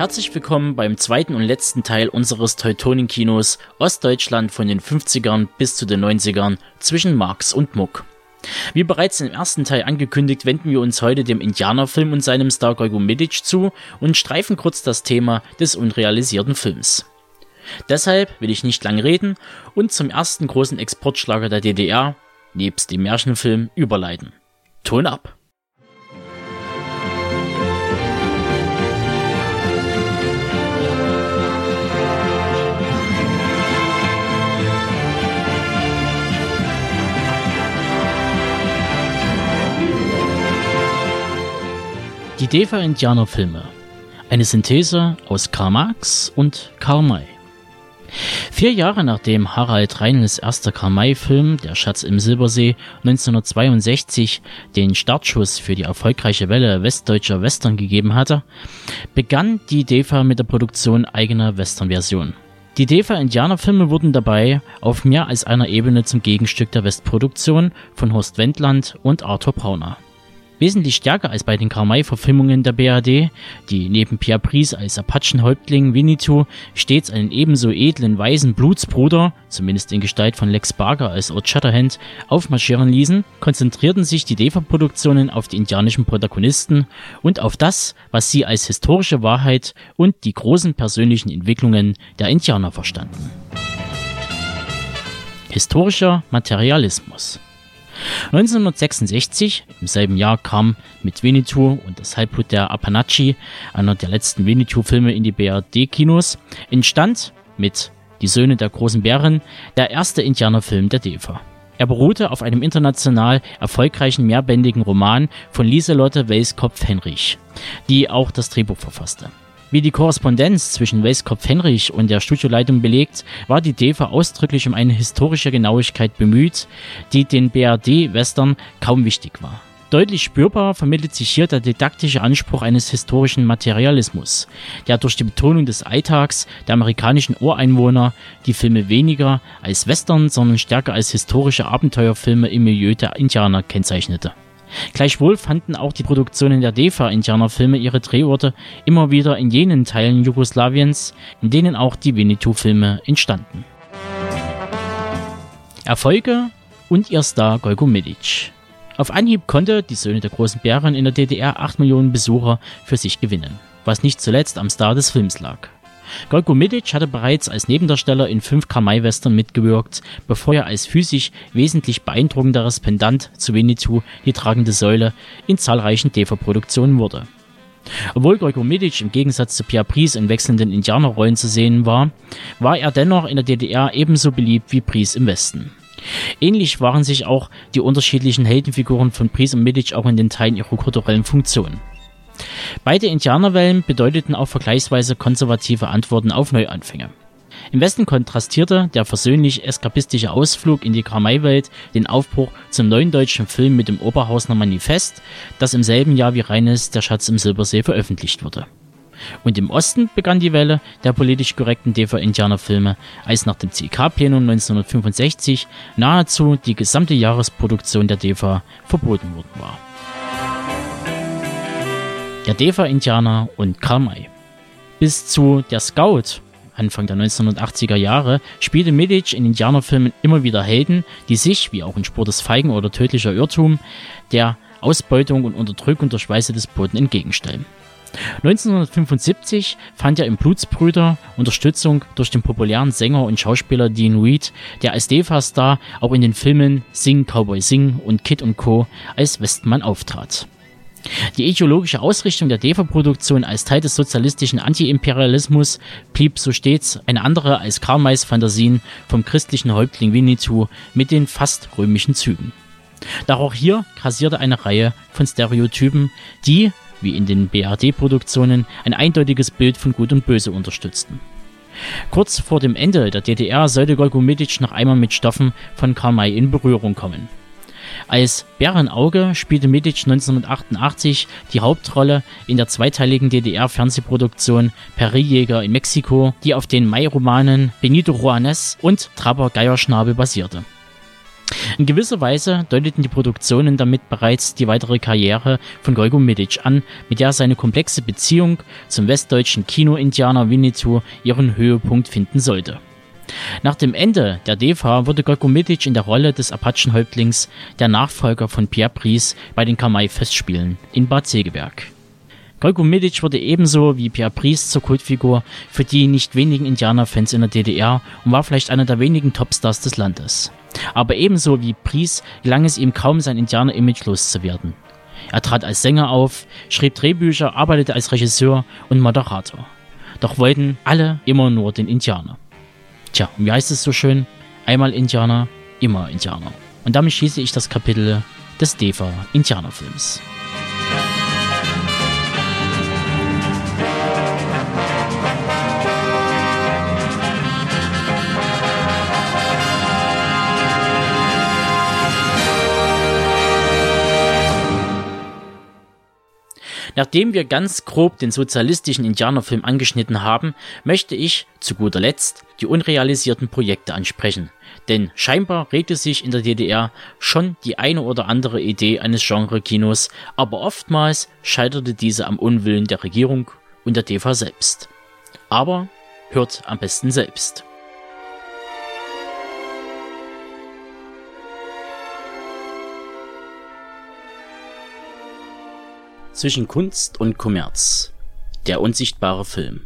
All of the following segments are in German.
Herzlich willkommen beim zweiten und letzten Teil unseres Teutonen-Kinos Ostdeutschland von den 50ern bis zu den 90ern zwischen Marx und Muck. Wie bereits im ersten Teil angekündigt, wenden wir uns heute dem Indianerfilm und seinem Star Gorgo Medic zu und streifen kurz das Thema des unrealisierten Films. Deshalb will ich nicht lange reden und zum ersten großen Exportschlager der DDR, nebst dem Märchenfilm, überleiten. Ton ab! Die DEFA-Indianerfilme. Eine Synthese aus Karl Marx und Karl May. Vier Jahre nachdem Harald Reinls erster Karl-May-Film Der Schatz im Silbersee 1962 den Startschuss für die erfolgreiche Welle westdeutscher Western gegeben hatte, begann die DEFA mit der Produktion eigener Western-Versionen. Die DEFA-Indianerfilme wurden dabei auf mehr als einer Ebene zum Gegenstück der Westproduktion von Horst Wendland und Arthur Brauner. Wesentlich stärker als bei den Karl-May-Verfilmungen der BRD, die neben Pierre Brice als Apachenhäuptling Winnetou stets einen ebenso edlen weißen Blutsbruder, zumindest in Gestalt von Lex Barker als Old Shatterhand, aufmarschieren ließen, konzentrierten sich die DEFA-Produktionen auf die indianischen Protagonisten und auf das, was sie als historische Wahrheit und die großen persönlichen Entwicklungen der Indianer verstanden. Historischer Materialismus 1966, im selben Jahr, kam mit Winnetou und das Halbblut der Apanachi, einer der letzten Winnetou-Filme in die BRD-Kinos, entstand mit Die Söhne der großen Bären der erste Indianerfilm der DEFA. Er beruhte auf einem international erfolgreichen mehrbändigen Roman von Lieselotte Weiskopf-Henrich, die auch das Drehbuch verfasste. Wie die Korrespondenz zwischen Weiskopf-Henrich und der Studioleitung belegt, war die DEFA ausdrücklich um eine historische Genauigkeit bemüht, die den BRD-Western kaum wichtig war. Deutlich spürbar vermittelt sich hier der didaktische Anspruch eines historischen Materialismus, der durch die Betonung des Alltags der amerikanischen Ureinwohner die Filme weniger als Western, sondern stärker als historische Abenteuerfilme im Milieu der Indianer kennzeichnete. Gleichwohl fanden auch die Produktionen der DEFA-Indianerfilme ihre Drehorte immer wieder in jenen Teilen Jugoslawiens, in denen auch die Winnetou-Filme entstanden. Erfolge und ihr Star Golgo Medic. Auf Anhieb konnte die Söhne der großen Bären in der DDR 8 Millionen Besucher für sich gewinnen, was nicht zuletzt am Star des Films lag. Golko Midic hatte bereits als Nebendarsteller in fünf Kamai-Western mitgewirkt, bevor er als physisch wesentlich beeindruckenderes Pendant zu Winnetou, die tragende Säule, in zahlreichen DEFA-Produktionen wurde. Obwohl Golko Midic im Gegensatz zu Pierre Brice in wechselnden Indianerrollen zu sehen war, war er dennoch in der DDR ebenso beliebt wie Brice im Westen. Ähnlich waren sich auch die unterschiedlichen Heldenfiguren von Brice und Midic auch in den Teilen ihrer kulturellen Funktion. Beide Indianerwellen bedeuteten auch vergleichsweise konservative Antworten auf Neuanfänge. Im Westen kontrastierte der versöhnlich eskapistische Ausflug in die Kramei-Welt den Aufbruch zum neuen deutschen Film mit dem Oberhausner Manifest, das im selben Jahr wie Reines Der Schatz im Silbersee veröffentlicht wurde. Und im Osten begann die Welle der politisch korrekten DV-Indianerfilme, als nach dem CIK-Plenum 1965 nahezu die gesamte Jahresproduktion der DEFA verboten worden war der Defa-Indianer und Karmai. Bis zu Der Scout Anfang der 1980er Jahre spielte Medic in Indianerfilmen immer wieder Helden, die sich, wie auch in Spur des Feigen oder Tödlicher Irrtum, der Ausbeutung und Unterdrückung durch Weiße des Boden entgegenstellen. 1975 fand er im Blutsbrüder Unterstützung durch den populären Sänger und Schauspieler Dean Reed, der als Defa-Star auch in den Filmen Sing Cowboy Sing und Kid Co. als Westmann auftrat. Die ideologische Ausrichtung der DEFA-Produktion als Teil des sozialistischen Antiimperialismus blieb so stets eine andere als Karl Fantasien vom christlichen Häuptling Winnetou mit den fast römischen Zügen. Doch auch hier kassierte eine Reihe von Stereotypen, die, wie in den BRD-Produktionen, ein eindeutiges Bild von Gut und Böse unterstützten. Kurz vor dem Ende der DDR sollte Golgo Mitic noch einmal mit Stoffen von Karl in Berührung kommen. Als Bärenauge spielte Medic 1988 die Hauptrolle in der zweiteiligen DDR-Fernsehproduktion Periljäger in Mexiko, die auf den Mai-Romanen Benito Juanes und Trapper Geierschnabel basierte. In gewisser Weise deuteten die Produktionen damit bereits die weitere Karriere von Golgo Midic an, mit der seine komplexe Beziehung zum westdeutschen Kino-Indianer Winnetou ihren Höhepunkt finden sollte. Nach dem Ende der DEFA wurde Golgo Midic in der Rolle des Apachenhäuptlings der Nachfolger von Pierre Brice bei den Kamai-Festspielen in Bad Segeberg. Golgo Midic wurde ebenso wie Pierre Brice zur Kultfigur für die nicht wenigen Indianerfans in der DDR und war vielleicht einer der wenigen Topstars des Landes. Aber ebenso wie Pries gelang es ihm kaum, sein Indianer-Image loszuwerden. Er trat als Sänger auf, schrieb Drehbücher, arbeitete als Regisseur und Moderator. Doch wollten alle immer nur den Indianer. Tja, wie heißt es so schön? Einmal Indianer, immer Indianer. Und damit schließe ich das Kapitel des DEFA Indianerfilms. Nachdem wir ganz grob den sozialistischen Indianerfilm angeschnitten haben, möchte ich, zu guter Letzt, die unrealisierten Projekte ansprechen. Denn scheinbar regte sich in der DDR schon die eine oder andere Idee eines Genre-Kinos, aber oftmals scheiterte diese am Unwillen der Regierung und der DEFA selbst. Aber hört am besten selbst. Zwischen Kunst und Kommerz. Der unsichtbare Film.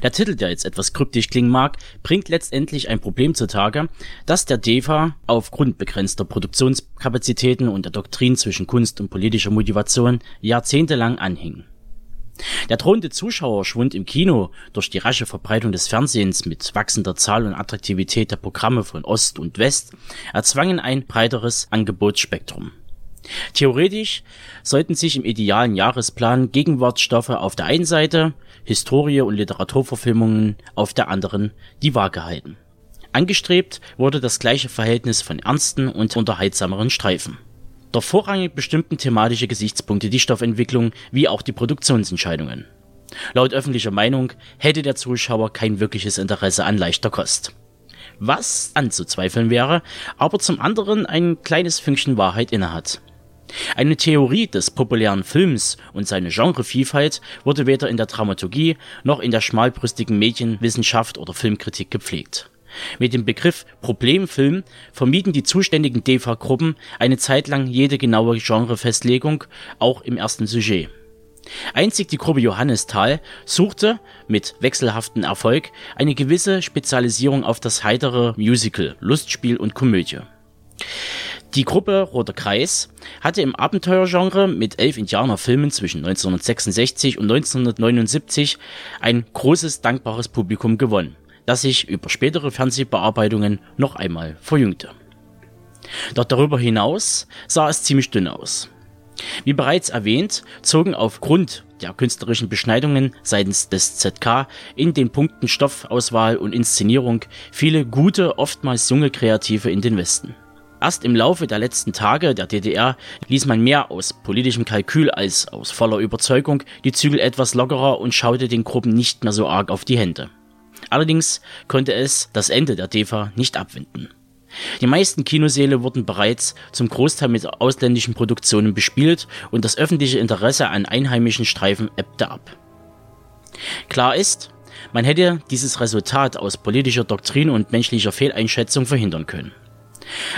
Der Titel, der jetzt etwas kryptisch klingen mag, bringt letztendlich ein Problem zutage, dass der DEFA aufgrund begrenzter Produktionskapazitäten und der Doktrin zwischen Kunst und politischer Motivation jahrzehntelang anhing. Der drohende Zuschauerschwund im Kino durch die rasche Verbreitung des Fernsehens mit wachsender Zahl und Attraktivität der Programme von Ost und West erzwangen ein breiteres Angebotsspektrum. Theoretisch sollten sich im idealen Jahresplan Gegenwartsstoffe auf der einen Seite, Historie und Literaturverfilmungen auf der anderen die Waage halten. Angestrebt wurde das gleiche Verhältnis von ernsten und unterhaltsameren Streifen. Doch vorrangig bestimmten thematische Gesichtspunkte die Stoffentwicklung wie auch die Produktionsentscheidungen. Laut öffentlicher Meinung hätte der Zuschauer kein wirkliches Interesse an leichter Kost. Was anzuzweifeln wäre, aber zum anderen ein kleines Fünkchen Wahrheit innehat. Eine Theorie des populären Films und seine Genrevielfalt wurde weder in der Dramaturgie noch in der schmalbrüstigen Medienwissenschaft oder Filmkritik gepflegt. Mit dem Begriff Problemfilm vermieden die zuständigen DEFA-Gruppen eine Zeit lang jede genaue Genrefestlegung, auch im ersten Sujet. Einzig die Gruppe Johannisthal suchte, mit wechselhaftem Erfolg, eine gewisse Spezialisierung auf das heitere Musical, Lustspiel und Komödie. Die Gruppe Roter Kreis hatte im Abenteuergenre mit elf Indianerfilmen zwischen 1966 und 1979 ein großes, dankbares Publikum gewonnen, das sich über spätere Fernsehbearbeitungen noch einmal verjüngte. Doch darüber hinaus sah es ziemlich dünn aus. Wie bereits erwähnt, zogen aufgrund der künstlerischen Beschneidungen seitens des ZK in den Punkten Stoffauswahl und Inszenierung viele gute, oftmals junge Kreative in den Westen. Erst im Laufe der letzten Tage der DDR ließ man mehr aus politischem Kalkül als aus voller Überzeugung die Zügel etwas lockerer und schaute den Gruppen nicht mehr so arg auf die Hände. Allerdings konnte es das Ende der DEFA nicht abwenden. Die meisten Kinosäle wurden bereits zum Großteil mit ausländischen Produktionen bespielt und das öffentliche Interesse an einheimischen Streifen ebbte ab. Klar ist, man hätte dieses Resultat aus politischer Doktrin und menschlicher Fehleinschätzung verhindern können.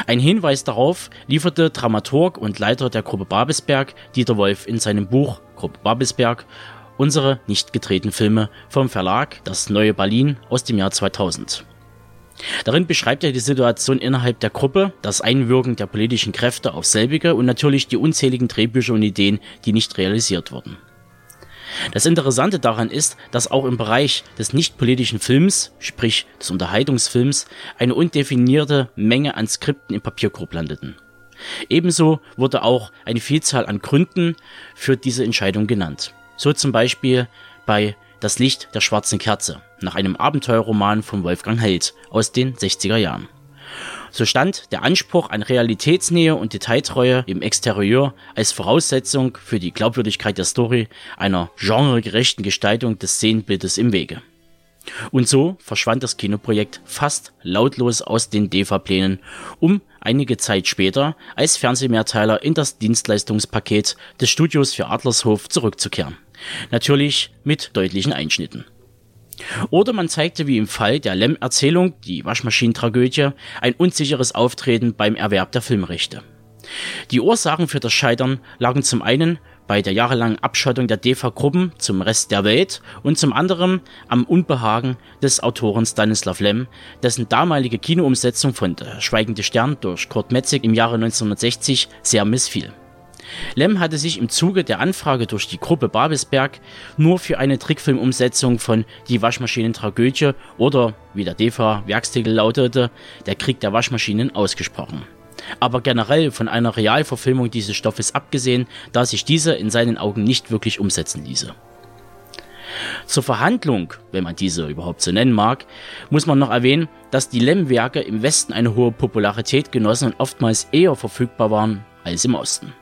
Ein Hinweis darauf lieferte Dramaturg und Leiter der Gruppe Babelsberg Dieter Wolf in seinem Buch Gruppe Babelsberg Unsere nicht gedrehten Filme vom Verlag Das Neue Berlin aus dem Jahr 2000. Darin beschreibt er die Situation innerhalb der Gruppe, das Einwirken der politischen Kräfte auf selbige und natürlich die unzähligen Drehbücher und Ideen, die nicht realisiert wurden. Das Interessante daran ist, dass auch im Bereich des nicht-politischen Films, sprich des Unterhaltungsfilms, eine undefinierte Menge an Skripten im Papierkorb landeten. Ebenso wurde auch eine Vielzahl an Gründen für diese Entscheidung genannt. So zum Beispiel bei Das Licht der schwarzen Kerze nach einem Abenteuerroman von Wolfgang Held aus den 60er Jahren. So stand der Anspruch an Realitätsnähe und Detailtreue im Exterieur als Voraussetzung für die Glaubwürdigkeit der Story einer genregerechten Gestaltung des Szenenbildes im Wege. Und so verschwand das Kinoprojekt fast lautlos aus den DEFA-Plänen, um einige Zeit später als Fernsehmehrteiler in das Dienstleistungspaket des Studios für Adlershof zurückzukehren. Natürlich mit deutlichen Einschnitten. Oder man zeigte wie im Fall der Lem-Erzählung, die Waschmaschinentragödie, ein unsicheres Auftreten beim Erwerb der Filmrechte. Die Ursachen für das Scheitern lagen zum einen bei der jahrelangen Abschottung der DEFA-Gruppen zum Rest der Welt und zum anderen am Unbehagen des Autoren Stanislav Lem, dessen damalige Kinoumsetzung von Der Schweigende Stern durch Kurt Metzig im Jahre 1960 sehr missfiel. Lem hatte sich im Zuge der Anfrage durch die Gruppe Babelsberg nur für eine Trickfilmumsetzung von Die Waschmaschinen-Tragödie oder, wie der DEFA-Werkstitel lautete, Der Krieg der Waschmaschinen ausgesprochen aber generell von einer Realverfilmung dieses Stoffes abgesehen, da sich diese in seinen Augen nicht wirklich umsetzen ließe. Zur Verhandlung, wenn man diese überhaupt so nennen mag, muss man noch erwähnen, dass die Lem-Werke im Westen eine hohe Popularität genossen und oftmals eher verfügbar waren als im Osten.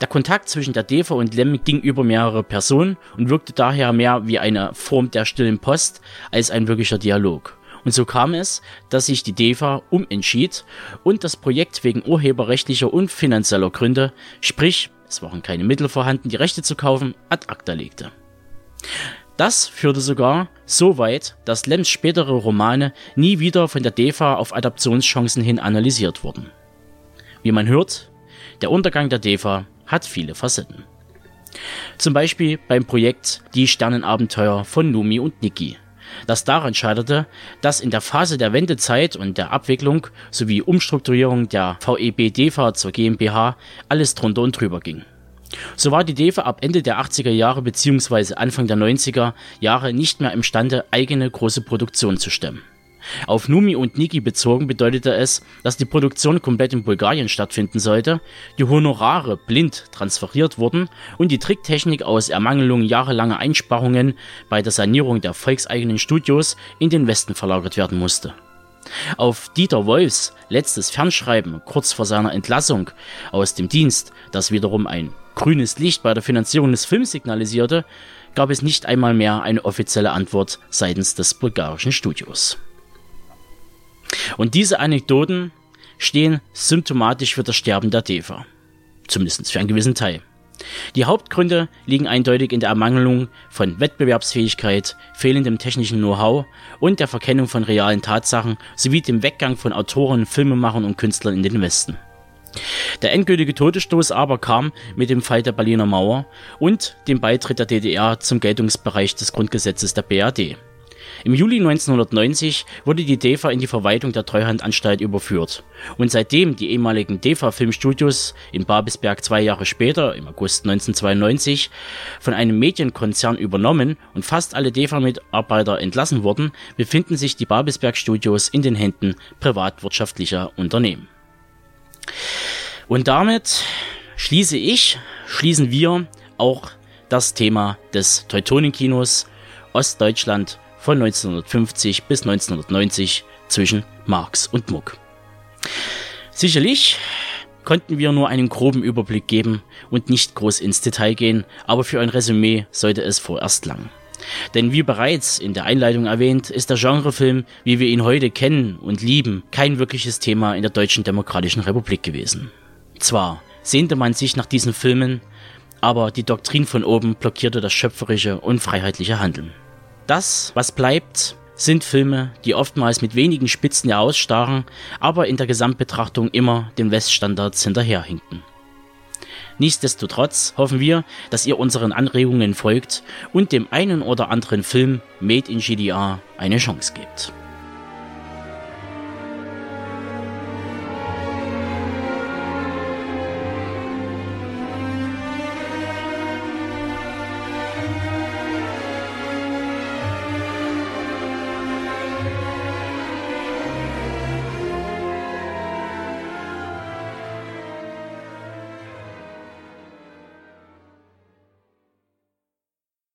Der Kontakt zwischen der DEFA und Lem ging über mehrere Personen und wirkte daher mehr wie eine Form der stillen Post als ein wirklicher Dialog. Und so kam es, dass sich die DEFA umentschied und das Projekt wegen urheberrechtlicher und finanzieller Gründe, sprich es waren keine Mittel vorhanden, die Rechte zu kaufen, ad acta legte. Das führte sogar so weit, dass Lems spätere Romane nie wieder von der DEFA auf Adaptionschancen hin analysiert wurden. Wie man hört, der Untergang der DEFA hat viele Facetten. Zum Beispiel beim Projekt Die Sternenabenteuer von Numi und Niki, das daran scheiterte, dass in der Phase der Wendezeit und der Abwicklung sowie Umstrukturierung der VEB DEFA zur GmbH alles drunter und drüber ging. So war die DEFA ab Ende der 80er Jahre bzw. Anfang der 90er Jahre nicht mehr imstande, eigene große Produktion zu stemmen. Auf Numi und Niki bezogen bedeutete es, dass die Produktion komplett in Bulgarien stattfinden sollte, die Honorare blind transferiert wurden und die Tricktechnik aus Ermangelung jahrelanger Einsparungen bei der Sanierung der volkseigenen Studios in den Westen verlagert werden musste. Auf Dieter Wolfs letztes Fernschreiben kurz vor seiner Entlassung aus dem Dienst, das wiederum ein grünes Licht bei der Finanzierung des Films signalisierte, gab es nicht einmal mehr eine offizielle Antwort seitens des bulgarischen Studios. Und diese Anekdoten stehen symptomatisch für das Sterben der DEFA. Zumindest für einen gewissen Teil. Die Hauptgründe liegen eindeutig in der Ermangelung von Wettbewerbsfähigkeit, fehlendem technischen Know-how und der Verkennung von realen Tatsachen sowie dem Weggang von Autoren, Filmemachern und Künstlern in den Westen. Der endgültige Todesstoß aber kam mit dem Fall der Berliner Mauer und dem Beitritt der DDR zum Geltungsbereich des Grundgesetzes der BRD. Im Juli 1990 wurde die DEFA in die Verwaltung der Treuhandanstalt überführt und seitdem die ehemaligen DEFA Filmstudios in Babelsberg zwei Jahre später, im August 1992, von einem Medienkonzern übernommen und fast alle DEFA-Mitarbeiter entlassen wurden, befinden sich die Babelsberg Studios in den Händen privatwirtschaftlicher Unternehmen. Und damit schließe ich, schließen wir auch das Thema des Teutonenkinos Ostdeutschland von 1950 bis 1990 zwischen Marx und Muck. Sicherlich konnten wir nur einen groben Überblick geben und nicht groß ins Detail gehen, aber für ein Resümee sollte es vorerst lang. Denn wie bereits in der Einleitung erwähnt, ist der Genrefilm, wie wir ihn heute kennen und lieben, kein wirkliches Thema in der Deutschen Demokratischen Republik gewesen. Zwar sehnte man sich nach diesen Filmen, aber die Doktrin von oben blockierte das schöpferische und freiheitliche Handeln. Das, was bleibt, sind Filme, die oftmals mit wenigen Spitzen herausstarren, aber in der Gesamtbetrachtung immer den Weststandards hinterherhinken. Nichtsdestotrotz hoffen wir, dass ihr unseren Anregungen folgt und dem einen oder anderen Film Made in GDR eine Chance gebt.